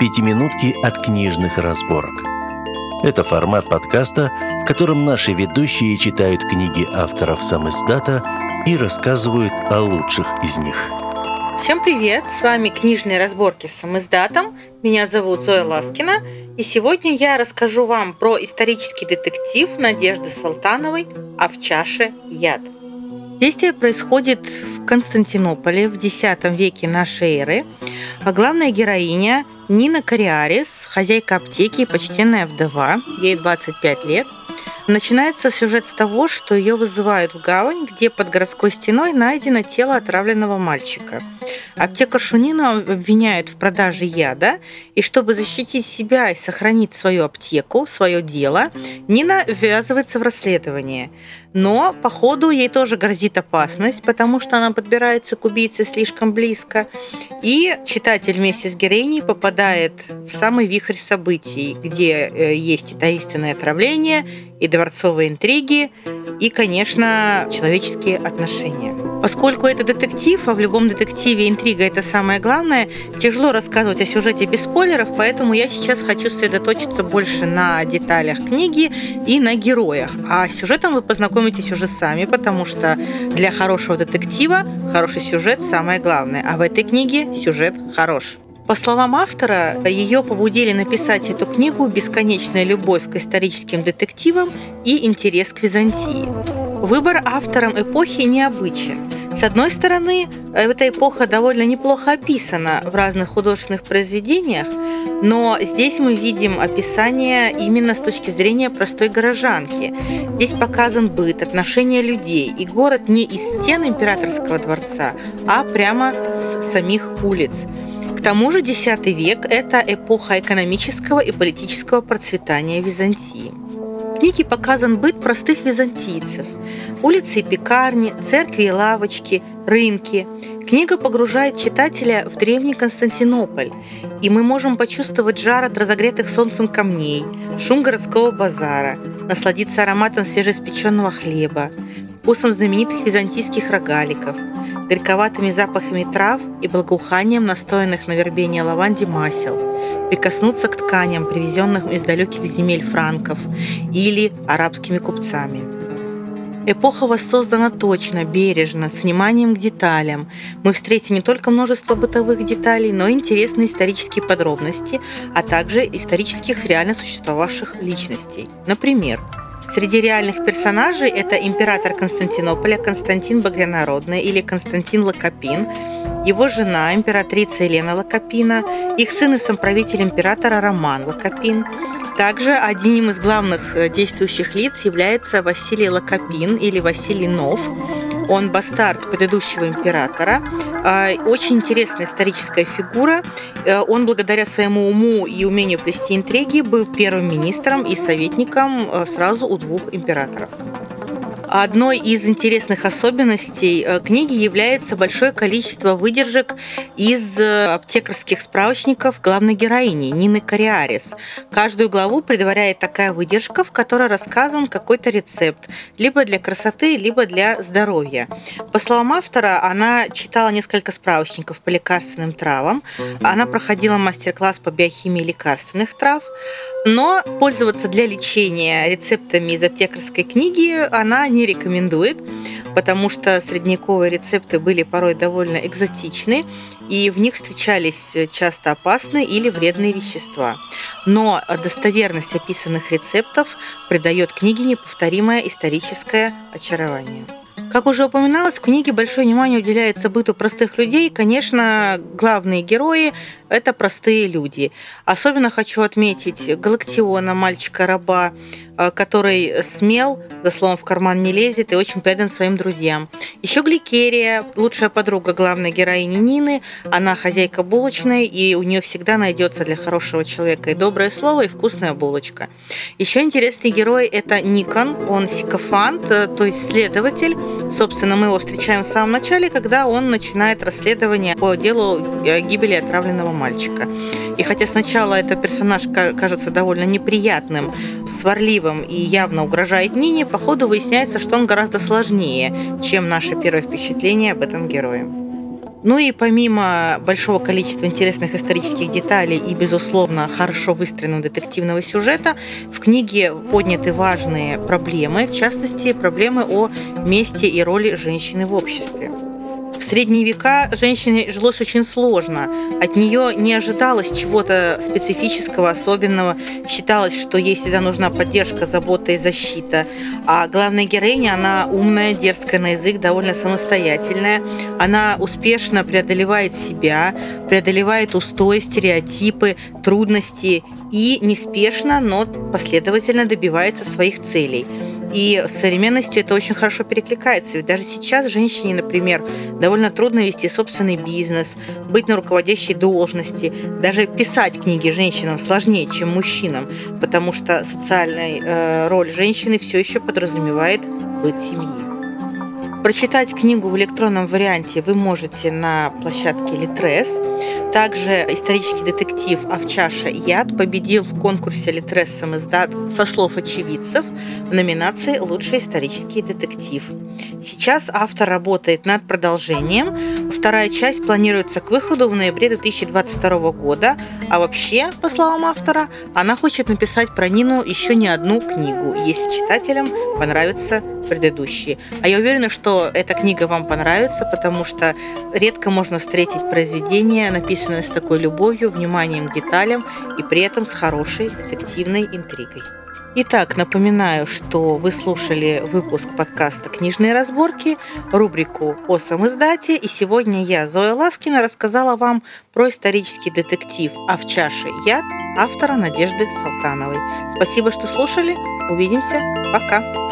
Пятиминутки от книжных разборок. Это формат подкаста, в котором наши ведущие читают книги авторов сам издата и рассказывают о лучших из них. Всем привет! С вами книжные разборки с самоиздатом. Меня зовут Зоя Ласкина. И сегодня я расскажу вам про исторический детектив Надежды Салтановой «А в чаше яд». Действие происходит в Константинополе в X веке нашей эры. А главная героиня Нина Кориарис, хозяйка аптеки и почтенная вдова, ей 25 лет – Начинается сюжет с того, что ее вызывают в гавань, где под городской стеной найдено тело отравленного мальчика. Аптекаршу Нину обвиняют в продаже яда, и чтобы защитить себя и сохранить свою аптеку, свое дело, Нина ввязывается в расследование. Но, по ходу, ей тоже грозит опасность, потому что она подбирается к убийце слишком близко. И читатель вместе с героиней попадает в самый вихрь событий, где э, есть и таинственное отравление, и дворцовые интриги, и, конечно, человеческие отношения. Поскольку это детектив, а в любом детективе интрига это самое главное, тяжело рассказывать о сюжете без спойлеров, поэтому я сейчас хочу сосредоточиться больше на деталях книги и на героях. А с сюжетом вы познакомитесь уже сами, потому что для хорошего детектива хороший сюжет самое главное, а в этой книге сюжет хорош. По словам автора, ее побудили написать эту книгу «Бесконечная любовь к историческим детективам» и интерес к Византии. Выбор автором эпохи необычен. С одной стороны, эта эпоха довольно неплохо описана в разных художественных произведениях, но здесь мы видим описание именно с точки зрения простой горожанки. Здесь показан быт, отношения людей, и город не из стен императорского дворца, а прямо с самих улиц. К тому же X век – это эпоха экономического и политического процветания Византии книге показан быт простых византийцев. Улицы и пекарни, церкви и лавочки, рынки. Книга погружает читателя в древний Константинополь, и мы можем почувствовать жар от разогретых солнцем камней, шум городского базара, насладиться ароматом свежеиспеченного хлеба, вкусом знаменитых византийских рогаликов, горьковатыми запахами трав и благоуханием настоянных на вербене лаванде масел – прикоснуться к тканям, привезенным из далеких земель франков или арабскими купцами. Эпоха воссоздана точно, бережно, с вниманием к деталям. Мы встретим не только множество бытовых деталей, но и интересные исторические подробности, а также исторических реально существовавших личностей. Например, Среди реальных персонажей это император Константинополя Константин Багрянародный или Константин Лакопин, его жена, императрица Елена Лакопина, их сын и самправитель императора Роман Лакопин. Также одним из главных э, действующих лиц является Василий Лакопин или Василий Нов. Он бастард предыдущего императора. А, очень интересная историческая фигура. Э, он благодаря своему уму и умению плести интриги был первым министром и советником э, сразу у двух императоров. Одной из интересных особенностей э, книги является большое количество выдержек из э, аптекарских справочников главной героини Нины Кориарис. Каждую главу предваряет такая выдержка, в которой рассказан какой-то рецепт, либо для красоты, либо для здоровья. По словам автора, она читала несколько справочников по лекарственным травам, она проходила мастер-класс по биохимии лекарственных трав, но пользоваться для лечения рецептами из аптекарской книги она не рекомендует, потому что средневековые рецепты были порой довольно экзотичны, и в них встречались часто опасные или вредные вещества. Но достоверность описанных рецептов придает книге неповторимое историческое очарование. Как уже упоминалось, в книге большое внимание уделяется быту простых людей. Конечно, главные герои – это простые люди. Особенно хочу отметить Галактиона, мальчика-раба, Э, который смел, за словом в карман не лезет и очень предан своим друзьям. Еще Гликерия, лучшая подруга главной героини Нины. Она хозяйка булочной, и у нее всегда найдется для хорошего человека и доброе слово, и вкусная булочка. Еще интересный герой – это Никон. Он сикофант, э, то есть следователь. Собственно, мы его встречаем в самом начале, когда он начинает расследование по делу гибели отравленного мальчика. И хотя сначала этот персонаж кажется довольно неприятным, сварливым, и явно угрожает Нине, по ходу выясняется, что он гораздо сложнее, чем наше первое впечатление об этом герое. Ну и помимо большого количества интересных исторических деталей и, безусловно, хорошо выстроенного детективного сюжета, в книге подняты важные проблемы, в частности, проблемы о месте и роли женщины в обществе. В средние века женщине жилось очень сложно. От нее не ожидалось чего-то специфического, особенного. Считалось, что ей всегда нужна поддержка, забота и защита. А главная героиня, она умная, дерзкая на язык, довольно самостоятельная. Она успешно преодолевает себя, преодолевает устои, стереотипы, трудности и неспешно, но последовательно добивается своих целей. И с современностью это очень хорошо перекликается. Ведь даже сейчас женщине, например, довольно трудно вести собственный бизнес, быть на руководящей должности. Даже писать книги женщинам сложнее, чем мужчинам, потому что социальная э, роль женщины все еще подразумевает быть семьей. Прочитать книгу в электронном варианте вы можете на площадке Литрес. Также исторический детектив «Овчаша яд» победил в конкурсе Литрес самоиздат со слов очевидцев в номинации «Лучший исторический детектив». Сейчас автор работает над продолжением. Вторая часть планируется к выходу в ноябре 2022 года. А вообще, по словам автора, она хочет написать про Нину еще не одну книгу, если читателям понравятся предыдущие. А я уверена, что эта книга вам понравится, потому что редко можно встретить произведение, написанное с такой любовью, вниманием к деталям и при этом с хорошей детективной интригой. Итак, напоминаю, что вы слушали выпуск подкаста «Книжные разборки», рубрику о самоиздате, и сегодня я, Зоя Ласкина, рассказала вам про исторический детектив «А в чаше яд» автора Надежды Салтановой. Спасибо, что слушали. Увидимся. Пока.